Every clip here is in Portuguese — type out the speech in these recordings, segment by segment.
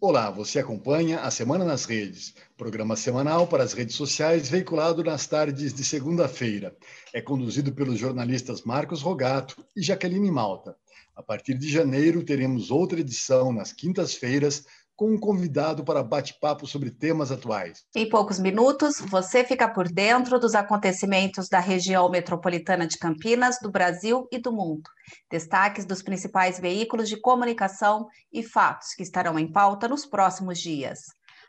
Olá, você acompanha a Semana nas Redes, programa semanal para as redes sociais veiculado nas tardes de segunda-feira. É conduzido pelos jornalistas Marcos Rogato e Jaqueline Malta. A partir de janeiro, teremos outra edição nas quintas-feiras com um convidado para bate-papo sobre temas atuais. Em poucos minutos, você fica por dentro dos acontecimentos da região metropolitana de Campinas, do Brasil e do mundo. Destaques dos principais veículos de comunicação e fatos que estarão em pauta nos próximos dias.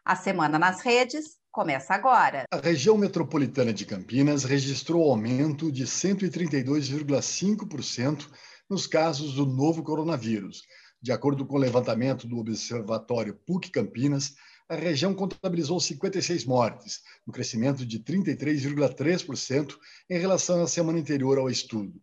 A Semana nas Redes começa agora. A região metropolitana de Campinas registrou aumento de 132,5% nos casos do novo coronavírus de acordo com o levantamento do Observatório PUC Campinas, a região contabilizou 56 mortes, um crescimento de 33,3% em relação à semana anterior ao estudo.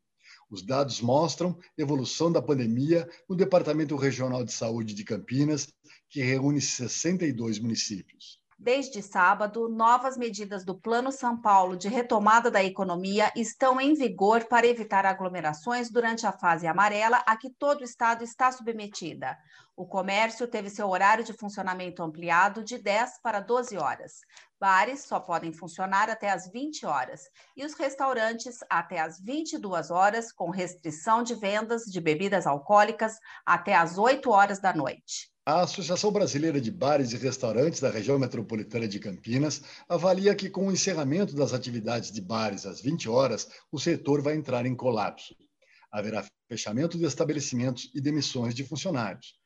Os dados mostram evolução da pandemia no Departamento Regional de Saúde de Campinas, que reúne 62 municípios. Desde sábado, novas medidas do Plano São Paulo de retomada da economia estão em vigor para evitar aglomerações durante a fase amarela a que todo o estado está submetida. O comércio teve seu horário de funcionamento ampliado de 10 para 12 horas. Bares só podem funcionar até às 20 horas e os restaurantes até às 22 horas, com restrição de vendas de bebidas alcoólicas até às 8 horas da noite. A Associação Brasileira de Bares e Restaurantes da região metropolitana de Campinas avalia que, com o encerramento das atividades de bares às 20 horas, o setor vai entrar em colapso. Haverá fechamento de estabelecimentos e demissões de funcionários.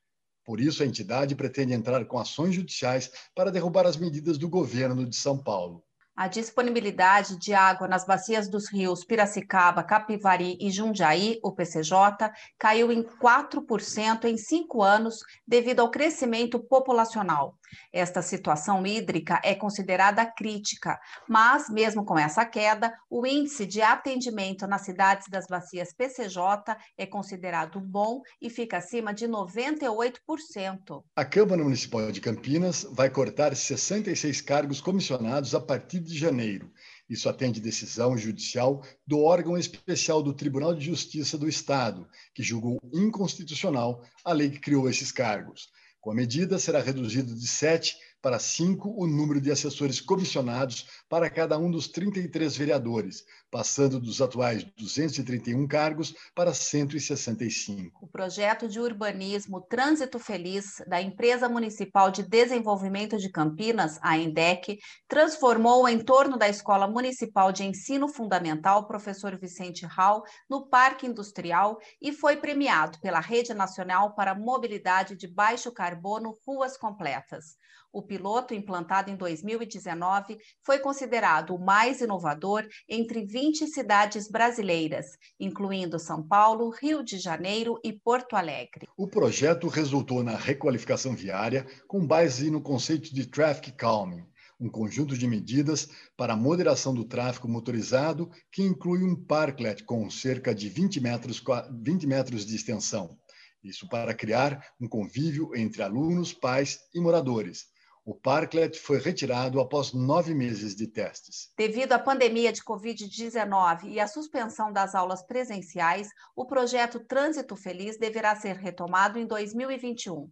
Por isso, a entidade pretende entrar com ações judiciais para derrubar as medidas do governo de São Paulo. A disponibilidade de água nas bacias dos rios Piracicaba, Capivari e Jundiaí, o PCJ, caiu em 4% em cinco anos devido ao crescimento populacional. Esta situação hídrica é considerada crítica, mas, mesmo com essa queda, o índice de atendimento nas cidades das bacias PCJ é considerado bom e fica acima de 98%. A Câmara Municipal de Campinas vai cortar 66 cargos comissionados a partir de janeiro. Isso atende decisão judicial do órgão especial do Tribunal de Justiça do Estado, que julgou inconstitucional a lei que criou esses cargos. Com a medida, será reduzido de sete para cinco o número de assessores comissionados para cada um dos 33 vereadores, passando dos atuais 231 cargos para 165. O projeto de urbanismo Trânsito Feliz da Empresa Municipal de Desenvolvimento de Campinas, a ENDEC, transformou o entorno da Escola Municipal de Ensino Fundamental Professor Vicente Hall no Parque Industrial e foi premiado pela Rede Nacional para Mobilidade de Baixo Carbono Ruas Completas. O piloto, implantado em 2019, foi considerado o mais inovador entre 20 cidades brasileiras, incluindo São Paulo, Rio de Janeiro e Porto Alegre. O projeto resultou na requalificação viária com base no conceito de traffic calming, um conjunto de medidas para a moderação do tráfego motorizado que inclui um parklet com cerca de 20 metros, 20 metros de extensão. Isso para criar um convívio entre alunos, pais e moradores, o Parklet foi retirado após nove meses de testes. Devido à pandemia de Covid-19 e à suspensão das aulas presenciais, o projeto Trânsito Feliz deverá ser retomado em 2021.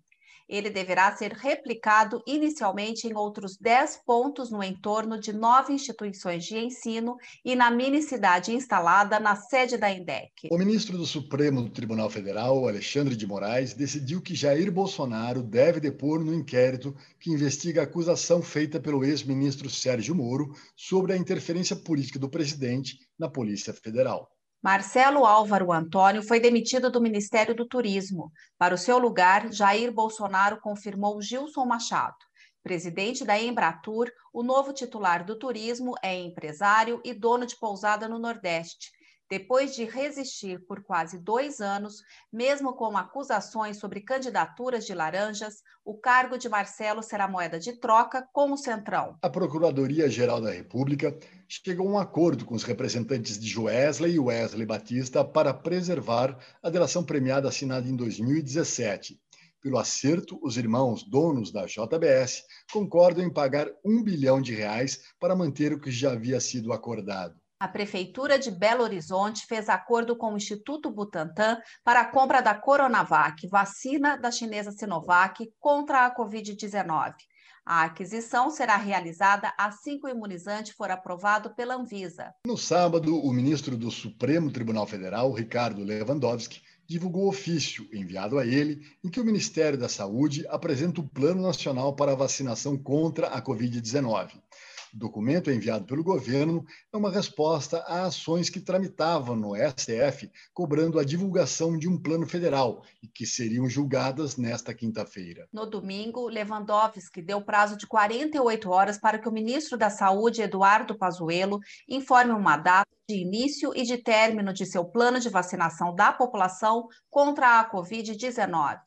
Ele deverá ser replicado inicialmente em outros 10 pontos no entorno de nove instituições de ensino e na mini-cidade instalada na sede da INDEC. O ministro do Supremo Tribunal Federal, Alexandre de Moraes, decidiu que Jair Bolsonaro deve depor no inquérito que investiga a acusação feita pelo ex-ministro Sérgio Moro sobre a interferência política do presidente na Polícia Federal. Marcelo Álvaro Antônio foi demitido do Ministério do Turismo. Para o seu lugar, Jair Bolsonaro confirmou Gilson Machado. Presidente da Embratur, o novo titular do turismo é empresário e dono de pousada no Nordeste. Depois de resistir por quase dois anos, mesmo com acusações sobre candidaturas de laranjas, o cargo de Marcelo será moeda de troca com o Centrão. A Procuradoria-Geral da República chegou a um acordo com os representantes de Joesley e Wesley Batista para preservar a delação premiada assinada em 2017. Pelo acerto, os irmãos donos da JBS concordam em pagar um bilhão de reais para manter o que já havia sido acordado. A Prefeitura de Belo Horizonte fez acordo com o Instituto Butantan para a compra da Coronavac, vacina da chinesa Sinovac contra a Covid-19. A aquisição será realizada assim que o imunizante for aprovado pela Anvisa. No sábado, o ministro do Supremo Tribunal Federal, Ricardo Lewandowski, divulgou ofício enviado a ele em que o Ministério da Saúde apresenta o Plano Nacional para a Vacinação contra a Covid-19. O documento enviado pelo governo é uma resposta a ações que tramitavam no STF cobrando a divulgação de um plano federal e que seriam julgadas nesta quinta-feira. No domingo, Lewandowski deu prazo de 48 horas para que o ministro da Saúde, Eduardo Pazuello, informe uma data de início e de término de seu plano de vacinação da população contra a Covid-19.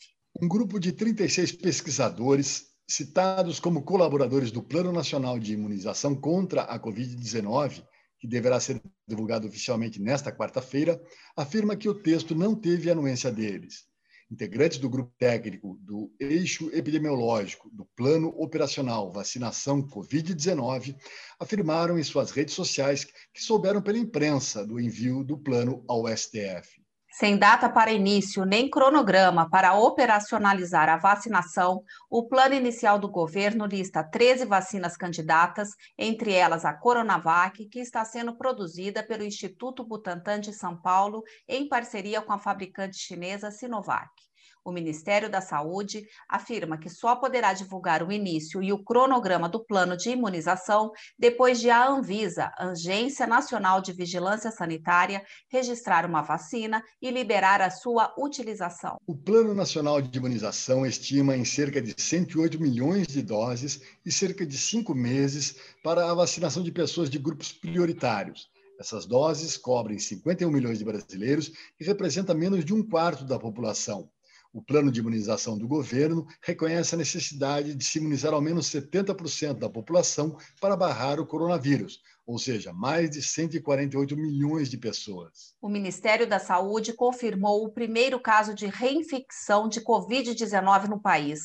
Um grupo de 36 pesquisadores citados como colaboradores do Plano Nacional de Imunização contra a Covid-19, que deverá ser divulgado oficialmente nesta quarta-feira, afirma que o texto não teve anuência deles. Integrantes do grupo técnico do eixo epidemiológico do Plano Operacional Vacinação Covid-19 afirmaram em suas redes sociais que souberam pela imprensa do envio do plano ao STF. Sem data para início nem cronograma para operacionalizar a vacinação, o plano inicial do governo lista 13 vacinas candidatas, entre elas a Coronavac, que está sendo produzida pelo Instituto Butantan de São Paulo em parceria com a fabricante chinesa Sinovac. O Ministério da Saúde afirma que só poderá divulgar o início e o cronograma do plano de imunização depois de a Anvisa, Agência Nacional de Vigilância Sanitária, registrar uma vacina e liberar a sua utilização. O Plano Nacional de Imunização estima em cerca de 108 milhões de doses e cerca de cinco meses para a vacinação de pessoas de grupos prioritários. Essas doses cobrem 51 milhões de brasileiros e representa menos de um quarto da população. O plano de imunização do governo reconhece a necessidade de se imunizar ao menos 70% da população para barrar o coronavírus, ou seja, mais de 148 milhões de pessoas. O Ministério da Saúde confirmou o primeiro caso de reinfecção de Covid-19 no país.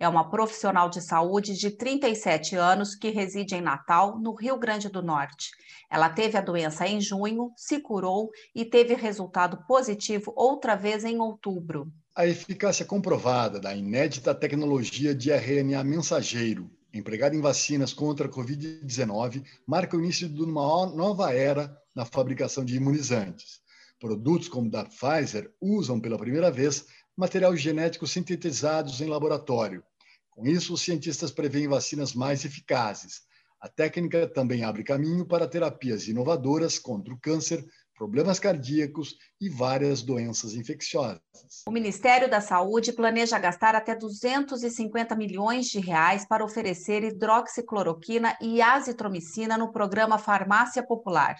É uma profissional de saúde de 37 anos que reside em Natal, no Rio Grande do Norte. Ela teve a doença em junho, se curou e teve resultado positivo outra vez em outubro. A eficácia comprovada da inédita tecnologia de RNA mensageiro empregada em vacinas contra a Covid-19 marca o início de uma nova era na fabricação de imunizantes. Produtos como da Pfizer usam pela primeira vez material genético sintetizados em laboratório. Com isso, os cientistas preveem vacinas mais eficazes. A técnica também abre caminho para terapias inovadoras contra o câncer, problemas cardíacos e várias doenças infecciosas. O Ministério da Saúde planeja gastar até 250 milhões de reais para oferecer hidroxicloroquina e azitromicina no programa Farmácia Popular.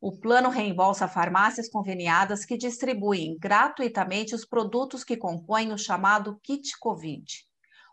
O plano reembolsa farmácias conveniadas que distribuem gratuitamente os produtos que compõem o chamado kit Covid.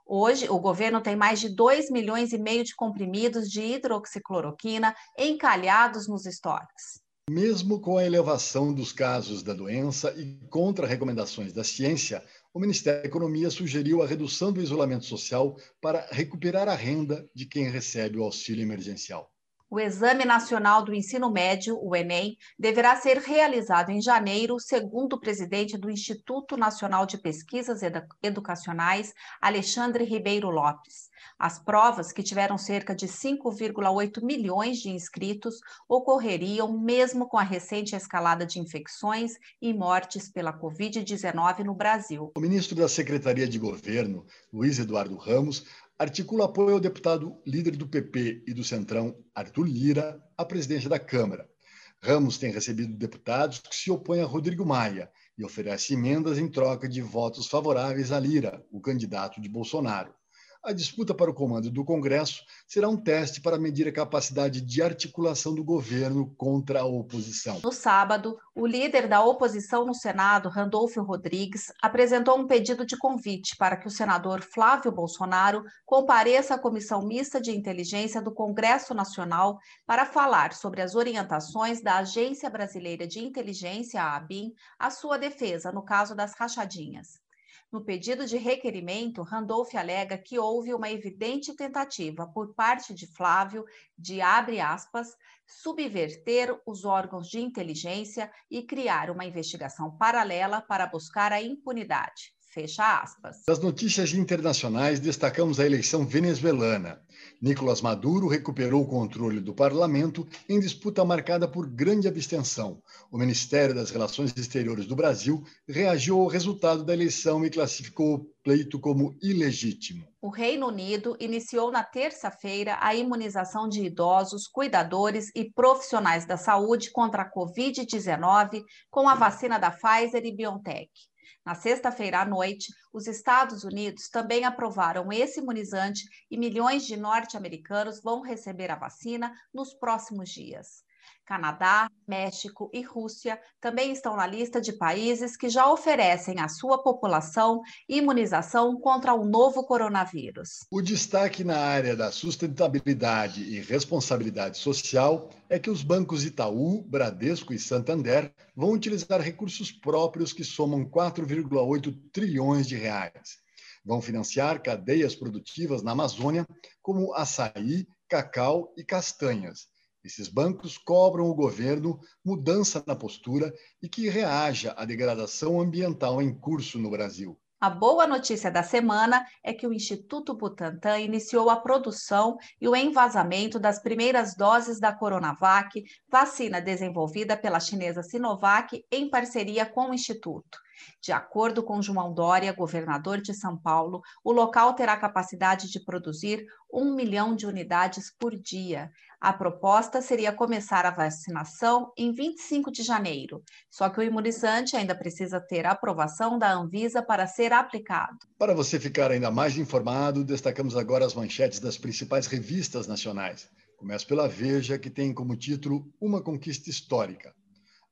Hoje, o governo tem mais de 2 milhões e meio de comprimidos de hidroxicloroquina encalhados nos estoques. Mesmo com a elevação dos casos da doença e contra recomendações da ciência, o Ministério da Economia sugeriu a redução do isolamento social para recuperar a renda de quem recebe o auxílio emergencial. O Exame Nacional do Ensino Médio, o Enem, deverá ser realizado em janeiro, segundo o presidente do Instituto Nacional de Pesquisas Educacionais, Alexandre Ribeiro Lopes. As provas, que tiveram cerca de 5,8 milhões de inscritos, ocorreriam mesmo com a recente escalada de infecções e mortes pela Covid-19 no Brasil. O ministro da Secretaria de Governo, Luiz Eduardo Ramos, articula apoio ao deputado líder do PP e do Centrão, Arthur Lira, à presidência da Câmara. Ramos tem recebido deputados que se opõem a Rodrigo Maia e oferece emendas em troca de votos favoráveis a Lira, o candidato de Bolsonaro. A disputa para o comando do Congresso será um teste para medir a capacidade de articulação do governo contra a oposição. No sábado, o líder da oposição no Senado, Randolfo Rodrigues, apresentou um pedido de convite para que o senador Flávio Bolsonaro compareça à Comissão Mista de Inteligência do Congresso Nacional para falar sobre as orientações da Agência Brasileira de Inteligência, a ABIN, à sua defesa no caso das rachadinhas. No pedido de requerimento, Randolph alega que houve uma evidente tentativa por parte de Flávio de, abre aspas, subverter os órgãos de inteligência e criar uma investigação paralela para buscar a impunidade. Fecha aspas. Das notícias internacionais, destacamos a eleição venezuelana. Nicolás Maduro recuperou o controle do parlamento em disputa marcada por grande abstenção. O Ministério das Relações Exteriores do Brasil reagiu ao resultado da eleição e classificou o pleito como ilegítimo. O Reino Unido iniciou na terça-feira a imunização de idosos, cuidadores e profissionais da saúde contra a Covid-19 com a vacina da Pfizer e BioNTech. Na sexta-feira à noite, os Estados Unidos também aprovaram esse imunizante e milhões de norte-americanos vão receber a vacina nos próximos dias. Canadá, México e Rússia também estão na lista de países que já oferecem à sua população imunização contra o novo coronavírus. O destaque na área da sustentabilidade e responsabilidade social é que os bancos Itaú, Bradesco e Santander vão utilizar recursos próprios que somam 4,8 trilhões de reais. Vão financiar cadeias produtivas na Amazônia, como açaí, cacau e castanhas esses bancos cobram o governo mudança na postura e que reaja à degradação ambiental em curso no Brasil. A boa notícia da semana é que o Instituto Butantan iniciou a produção e o envasamento das primeiras doses da Coronavac, vacina desenvolvida pela chinesa Sinovac em parceria com o Instituto. De acordo com João Dória, governador de São Paulo, o local terá capacidade de produzir um milhão de unidades por dia. A proposta seria começar a vacinação em 25 de janeiro, só que o imunizante ainda precisa ter a aprovação da Anvisa para ser aplicado. Para você ficar ainda mais informado, destacamos agora as manchetes das principais revistas nacionais. Começo pela Veja, que tem como título Uma Conquista Histórica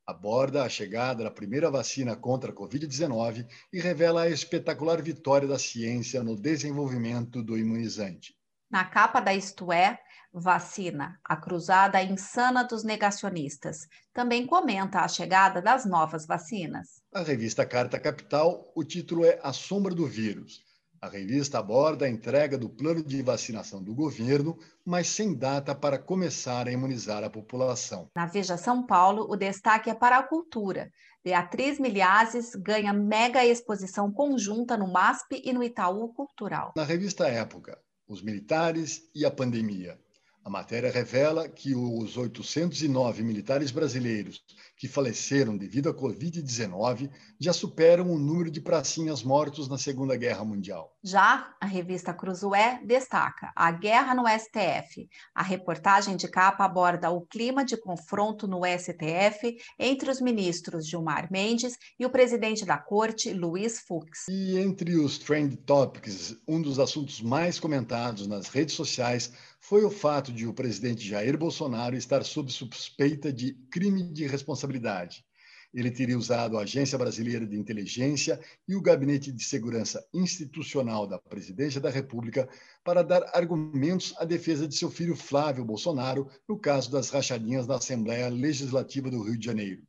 aborda a chegada da primeira vacina contra a Covid-19 e revela a espetacular vitória da ciência no desenvolvimento do imunizante. Na capa da Isto É, Vacina, a cruzada insana dos negacionistas, também comenta a chegada das novas vacinas. A revista Carta Capital, o título é A Sombra do Vírus a revista aborda a entrega do plano de vacinação do governo, mas sem data para começar a imunizar a população. Na Veja São Paulo, o destaque é para a cultura. Beatriz Milhazes ganha mega exposição conjunta no MASP e no Itaú Cultural. Na revista Época, os militares e a pandemia. A matéria revela que os 809 militares brasileiros que faleceram devido à Covid-19 já superam o número de pracinhas mortos na Segunda Guerra Mundial. Já a revista Cruzoé destaca a guerra no STF. A reportagem de capa aborda o clima de confronto no STF entre os ministros Gilmar Mendes e o presidente da corte, Luiz Fux. E entre os trend topics, um dos assuntos mais comentados nas redes sociais foi o fato de o presidente Jair Bolsonaro estar sob suspeita de crime de responsabilidade. Ele teria usado a Agência Brasileira de Inteligência e o Gabinete de Segurança Institucional da Presidência da República para dar argumentos à defesa de seu filho Flávio Bolsonaro no caso das rachadinhas da Assembleia Legislativa do Rio de Janeiro.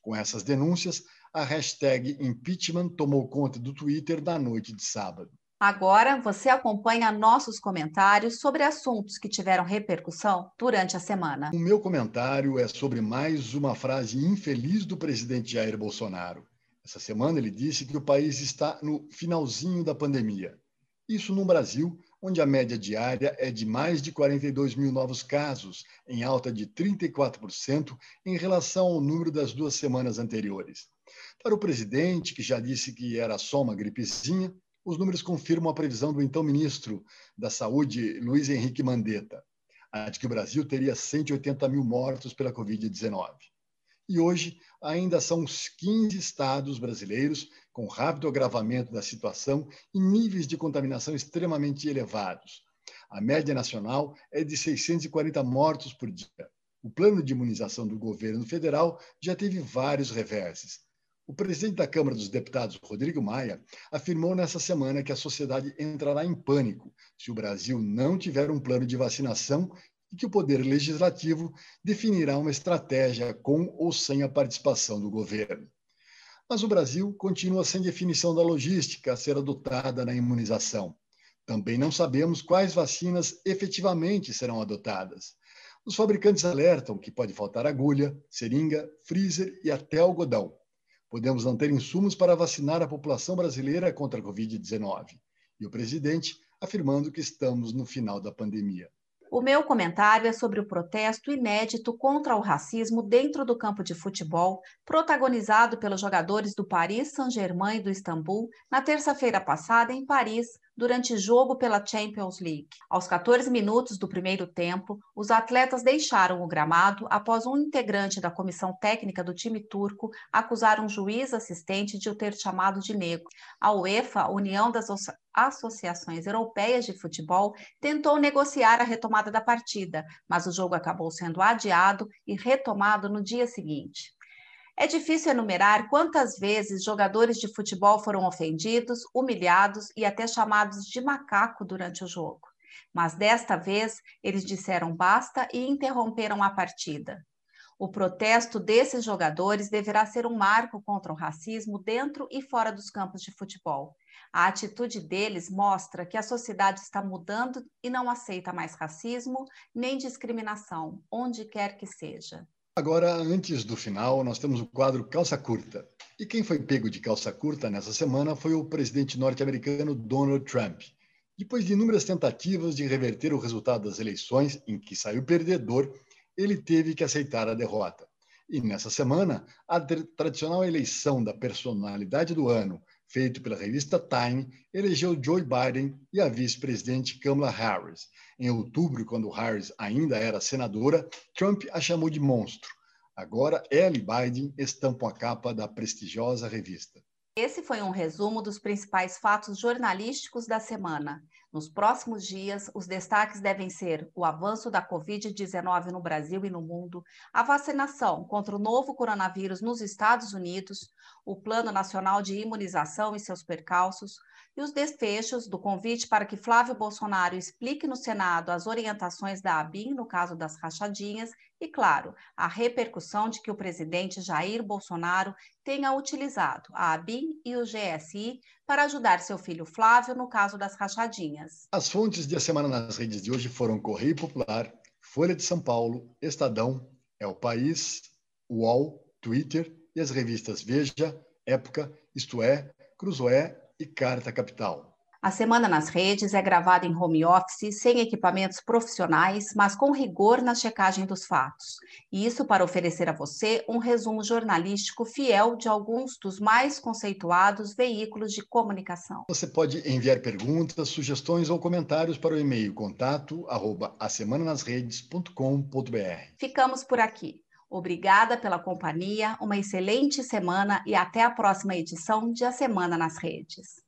Com essas denúncias, a hashtag impeachment tomou conta do Twitter na noite de sábado. Agora você acompanha nossos comentários sobre assuntos que tiveram repercussão durante a semana. O meu comentário é sobre mais uma frase infeliz do presidente Jair Bolsonaro. Essa semana ele disse que o país está no finalzinho da pandemia. Isso no Brasil, onde a média diária é de mais de 42 mil novos casos, em alta de 34% em relação ao número das duas semanas anteriores. Para o presidente, que já disse que era só uma gripezinha, os números confirmam a previsão do então ministro da Saúde, Luiz Henrique Mandetta, de que o Brasil teria 180 mil mortos pela Covid-19. E hoje ainda são os 15 estados brasileiros com rápido agravamento da situação e níveis de contaminação extremamente elevados. A média nacional é de 640 mortos por dia. O plano de imunização do governo federal já teve vários reverses. O presidente da Câmara dos Deputados, Rodrigo Maia, afirmou nessa semana que a sociedade entrará em pânico se o Brasil não tiver um plano de vacinação e que o Poder Legislativo definirá uma estratégia com ou sem a participação do governo. Mas o Brasil continua sem definição da logística a ser adotada na imunização. Também não sabemos quais vacinas efetivamente serão adotadas. Os fabricantes alertam que pode faltar agulha, seringa, freezer e até algodão. Podemos não ter insumos para vacinar a população brasileira contra a Covid-19. E o presidente afirmando que estamos no final da pandemia. O meu comentário é sobre o protesto inédito contra o racismo dentro do campo de futebol, protagonizado pelos jogadores do Paris Saint-Germain e do Istambul na terça-feira passada em Paris, durante jogo pela Champions League. Aos 14 minutos do primeiro tempo, os atletas deixaram o gramado após um integrante da comissão técnica do time turco acusar um juiz assistente de o ter chamado de negro. A UEFA, União das Associações Europeias de Futebol, tentou negociar a retomada da partida, mas o jogo acabou sendo adiado e retomado no dia seguinte. É difícil enumerar quantas vezes jogadores de futebol foram ofendidos, humilhados e até chamados de macaco durante o jogo. Mas desta vez, eles disseram basta e interromperam a partida. O protesto desses jogadores deverá ser um marco contra o racismo dentro e fora dos campos de futebol. A atitude deles mostra que a sociedade está mudando e não aceita mais racismo nem discriminação, onde quer que seja. Agora, antes do final, nós temos o quadro Calça Curta. E quem foi pego de calça curta nessa semana foi o presidente norte-americano Donald Trump. Depois de inúmeras tentativas de reverter o resultado das eleições, em que saiu perdedor, ele teve que aceitar a derrota. E nessa semana, a tradicional eleição da personalidade do ano, feito pela revista Time, elegeu Joe Biden e a vice-presidente Kamala Harris. Em outubro, quando Harris ainda era senadora, Trump a chamou de monstro. Agora, ela e Biden estampam a capa da prestigiosa revista. Esse foi um resumo dos principais fatos jornalísticos da semana. Nos próximos dias, os destaques devem ser o avanço da Covid-19 no Brasil e no mundo, a vacinação contra o novo coronavírus nos Estados Unidos, o Plano Nacional de Imunização e seus percalços, e os desfechos do convite para que Flávio Bolsonaro explique no Senado as orientações da ABIN no caso das rachadinhas e, claro, a repercussão de que o presidente Jair Bolsonaro tenha utilizado a ABIN e o GSI para ajudar seu filho Flávio no caso das rachadinhas. As fontes de A Semana nas Redes de hoje foram Correio Popular, Folha de São Paulo, Estadão, É o País, UOL, Twitter e as revistas Veja, Época, Isto É, Cruzoé e Carta Capital. A Semana nas Redes é gravada em home office, sem equipamentos profissionais, mas com rigor na checagem dos fatos. E isso para oferecer a você um resumo jornalístico fiel de alguns dos mais conceituados veículos de comunicação. Você pode enviar perguntas, sugestões ou comentários para o e-mail contato arroba Ficamos por aqui. Obrigada pela companhia, uma excelente semana e até a próxima edição de A Semana nas Redes.